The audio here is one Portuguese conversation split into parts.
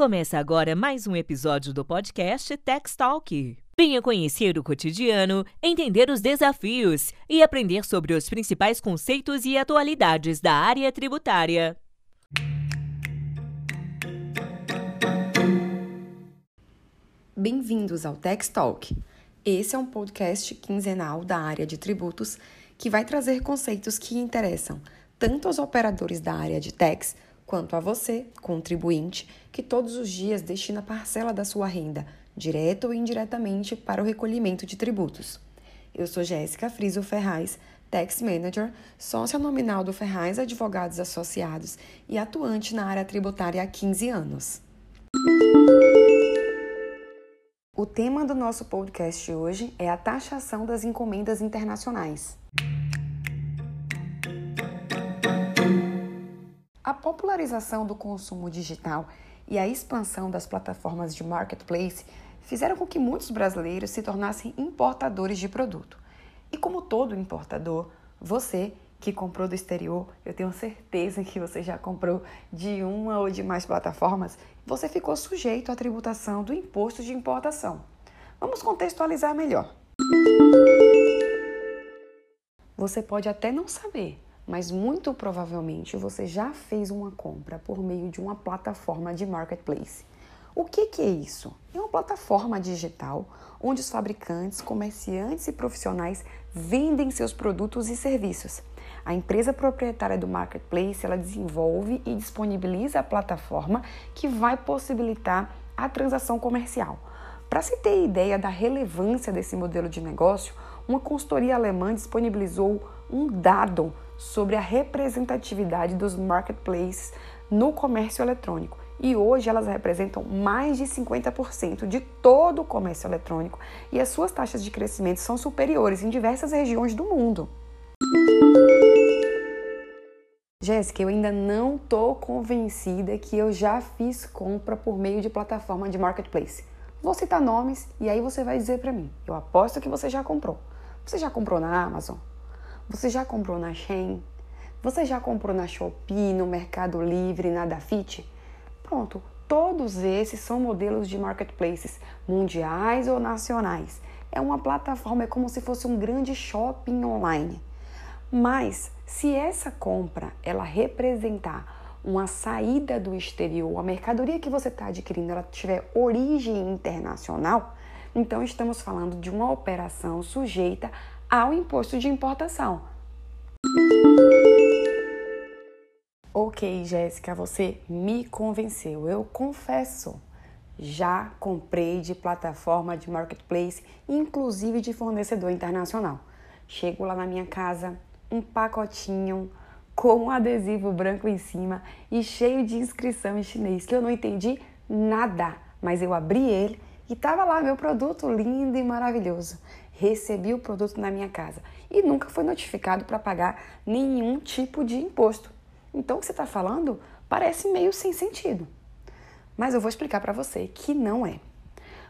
Começa agora mais um episódio do podcast Tax Talk. Venha conhecer o cotidiano, entender os desafios e aprender sobre os principais conceitos e atualidades da área tributária. Bem-vindos ao Tax Talk. Esse é um podcast quinzenal da área de tributos que vai trazer conceitos que interessam tanto aos operadores da área de tax quanto a você, contribuinte, que todos os dias destina parcela da sua renda, direta ou indiretamente, para o recolhimento de tributos. Eu sou Jéssica Friso Ferraz, Tax Manager, sócia nominal do Ferraz Advogados Associados e atuante na área tributária há 15 anos. O tema do nosso podcast hoje é a taxação das encomendas internacionais. A popularização do consumo digital e a expansão das plataformas de marketplace fizeram com que muitos brasileiros se tornassem importadores de produto. E como todo importador, você que comprou do exterior, eu tenho certeza que você já comprou de uma ou de mais plataformas, você ficou sujeito à tributação do imposto de importação. Vamos contextualizar melhor. Você pode até não saber, mas muito provavelmente você já fez uma compra por meio de uma plataforma de marketplace. O que, que é isso? É uma plataforma digital onde os fabricantes, comerciantes e profissionais vendem seus produtos e serviços. A empresa proprietária do marketplace ela desenvolve e disponibiliza a plataforma que vai possibilitar a transação comercial. Para se ter ideia da relevância desse modelo de negócio, uma consultoria alemã disponibilizou um dado sobre a representatividade dos marketplaces no comércio eletrônico. E hoje elas representam mais de 50% de todo o comércio eletrônico e as suas taxas de crescimento são superiores em diversas regiões do mundo. Jéssica, eu ainda não estou convencida que eu já fiz compra por meio de plataforma de marketplace. Vou citar nomes e aí você vai dizer para mim. Eu aposto que você já comprou. Você já comprou na Amazon? Você já comprou na Shein? Você já comprou na Shopee, no Mercado Livre, na Dafit? Pronto, todos esses são modelos de marketplaces mundiais ou nacionais. É uma plataforma, é como se fosse um grande shopping online. Mas se essa compra ela representar uma saída do exterior, a mercadoria que você está adquirindo ela tiver origem internacional, então estamos falando de uma operação sujeita ao imposto de importação. Ok, Jéssica, você me convenceu. Eu confesso, já comprei de plataforma de marketplace, inclusive de fornecedor internacional. Chego lá na minha casa, um pacotinho com um adesivo branco em cima e cheio de inscrição em chinês, que eu não entendi nada, mas eu abri ele e estava lá meu produto lindo e maravilhoso recebi o produto na minha casa e nunca foi notificado para pagar nenhum tipo de imposto. Então, o que você está falando parece meio sem sentido. Mas eu vou explicar para você que não é.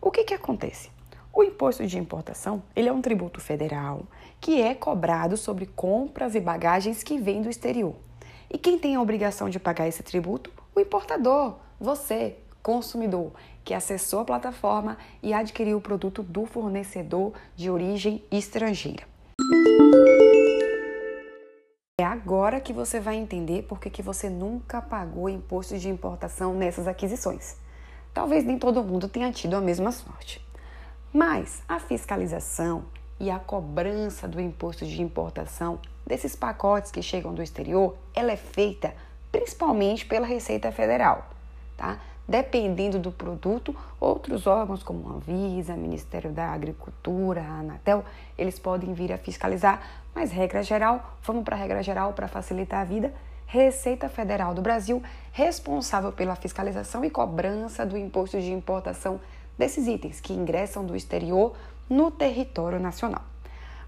O que, que acontece? O imposto de importação ele é um tributo federal que é cobrado sobre compras e bagagens que vêm do exterior. E quem tem a obrigação de pagar esse tributo? O importador, você, consumidor que acessou a plataforma e adquiriu o produto do fornecedor de origem estrangeira. É agora que você vai entender por que, você nunca pagou imposto de importação nessas aquisições. Talvez nem todo mundo tenha tido a mesma sorte. Mas a fiscalização e a cobrança do imposto de importação desses pacotes que chegam do exterior, ela é feita principalmente pela Receita Federal, tá? Dependendo do produto, outros órgãos como a Anvisa, Ministério da Agricultura, a Anatel, eles podem vir a fiscalizar, mas regra geral, vamos para a regra geral para facilitar a vida, Receita Federal do Brasil, responsável pela fiscalização e cobrança do imposto de importação desses itens que ingressam do exterior no território nacional.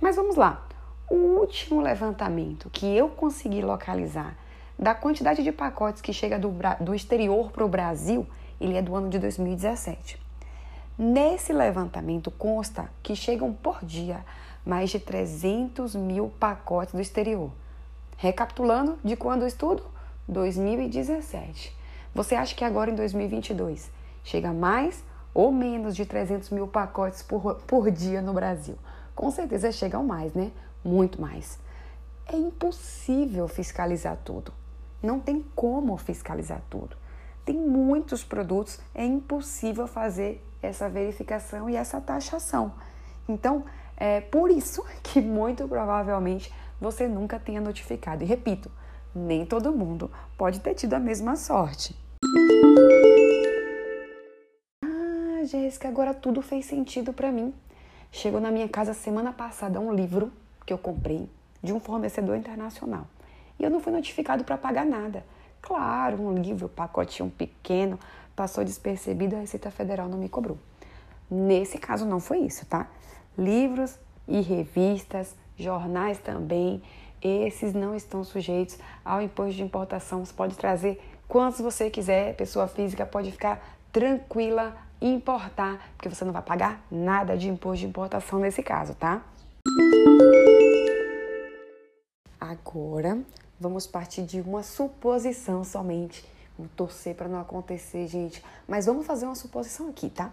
Mas vamos lá. O último levantamento que eu consegui localizar da quantidade de pacotes que chega do, do exterior para o Brasil, ele é do ano de 2017. Nesse levantamento consta que chegam por dia mais de 300 mil pacotes do exterior. Recapitulando, de quando o estudo? 2017. Você acha que agora em 2022 chega mais ou menos de 300 mil pacotes por, por dia no Brasil? Com certeza chegam mais, né? Muito mais. É impossível fiscalizar tudo. Não tem como fiscalizar tudo. Tem muitos produtos, é impossível fazer essa verificação e essa taxação. Então, é por isso que muito provavelmente você nunca tenha notificado. E repito, nem todo mundo pode ter tido a mesma sorte. Ah, Jéssica, agora tudo fez sentido para mim. Chegou na minha casa semana passada um livro que eu comprei de um fornecedor internacional. E eu não fui notificado para pagar nada. Claro, um livro, um pacotinho pequeno, passou despercebido, a Receita Federal não me cobrou. Nesse caso não foi isso, tá? Livros e revistas, jornais também, esses não estão sujeitos ao imposto de importação. Você pode trazer quantos você quiser, pessoa física pode ficar tranquila importar, porque você não vai pagar nada de imposto de importação nesse caso, tá? Agora, vamos partir de uma suposição somente. Vamos torcer para não acontecer, gente. Mas vamos fazer uma suposição aqui, tá?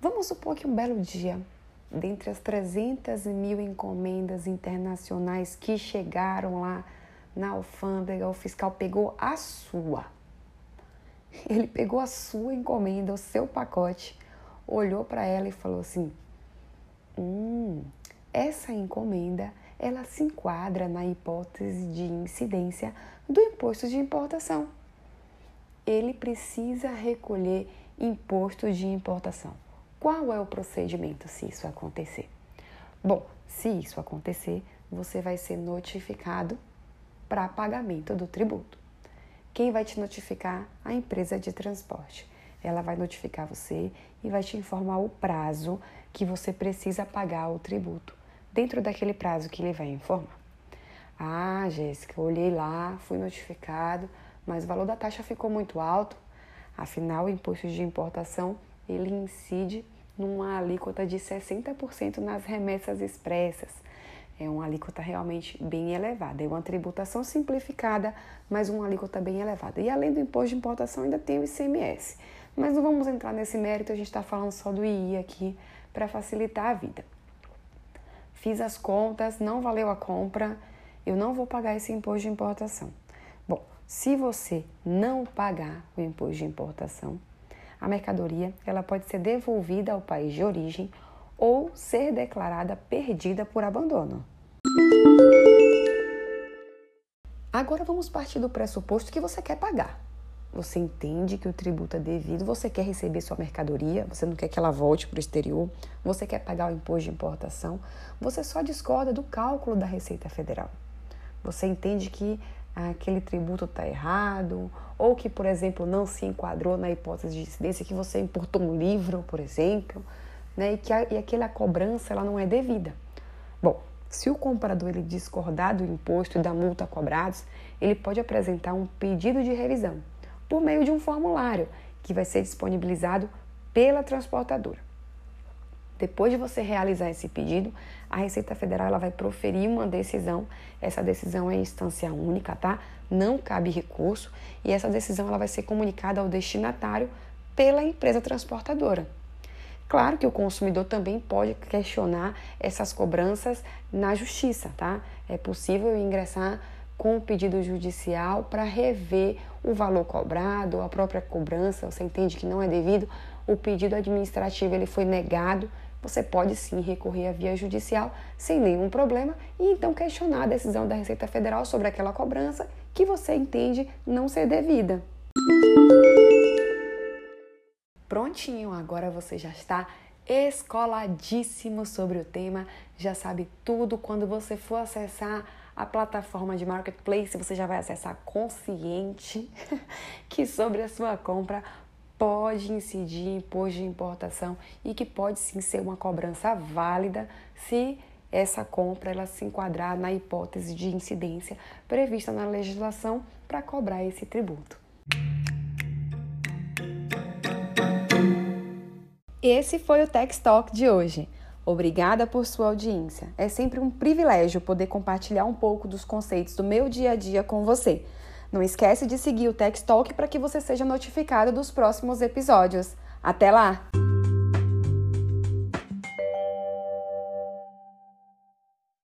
Vamos supor que um belo dia, dentre as 300 mil encomendas internacionais que chegaram lá na alfândega, o fiscal pegou a sua. Ele pegou a sua encomenda, o seu pacote, olhou para ela e falou assim: Hum, essa encomenda ela se enquadra na hipótese de incidência do imposto de importação. Ele precisa recolher imposto de importação. Qual é o procedimento se isso acontecer? Bom, se isso acontecer, você vai ser notificado para pagamento do tributo. Quem vai te notificar? A empresa de transporte. Ela vai notificar você e vai te informar o prazo que você precisa pagar o tributo, dentro daquele prazo que ele vai informar. Ah, Jéssica, olhei lá, fui notificado, mas o valor da taxa ficou muito alto. Afinal, o imposto de importação ele incide numa alíquota de 60% nas remessas expressas. É uma alíquota realmente bem elevada. É uma tributação simplificada, mas uma alíquota bem elevada. E além do imposto de importação, ainda tem o ICMS. Mas não vamos entrar nesse mérito, a gente está falando só do II aqui para facilitar a vida. Fiz as contas, não valeu a compra, eu não vou pagar esse imposto de importação. Bom, se você não pagar o imposto de importação, a mercadoria ela pode ser devolvida ao país de origem ou ser declarada perdida por abandono. Agora vamos partir do pressuposto que você quer pagar você entende que o tributo é devido, você quer receber sua mercadoria, você não quer que ela volte para o exterior, você quer pagar o imposto de importação, você só discorda do cálculo da Receita Federal. Você entende que aquele tributo está errado, ou que, por exemplo, não se enquadrou na hipótese de incidência, que você importou um livro, por exemplo, né, e que a, e aquela cobrança ela não é devida. Bom, se o comprador ele discordar do imposto e da multa cobrados, ele pode apresentar um pedido de revisão por meio de um formulário que vai ser disponibilizado pela transportadora. Depois de você realizar esse pedido, a Receita Federal ela vai proferir uma decisão. Essa decisão é instância única, tá? Não cabe recurso e essa decisão ela vai ser comunicada ao destinatário pela empresa transportadora. Claro que o consumidor também pode questionar essas cobranças na justiça, tá? É possível ingressar com o pedido judicial para rever o valor cobrado, a própria cobrança, você entende que não é devido, o pedido administrativo ele foi negado, você pode sim recorrer à via judicial sem nenhum problema e então questionar a decisão da Receita Federal sobre aquela cobrança que você entende não ser devida. Prontinho, agora você já está escoladíssimo sobre o tema, já sabe tudo quando você for acessar a plataforma de marketplace, você já vai acessar consciente que sobre a sua compra pode incidir imposto de importação e que pode sim ser uma cobrança válida se essa compra ela se enquadrar na hipótese de incidência prevista na legislação para cobrar esse tributo. Esse foi o Tech Talk de hoje. Obrigada por sua audiência. É sempre um privilégio poder compartilhar um pouco dos conceitos do meu dia a dia com você. Não esquece de seguir o Tech Talk para que você seja notificado dos próximos episódios. Até lá!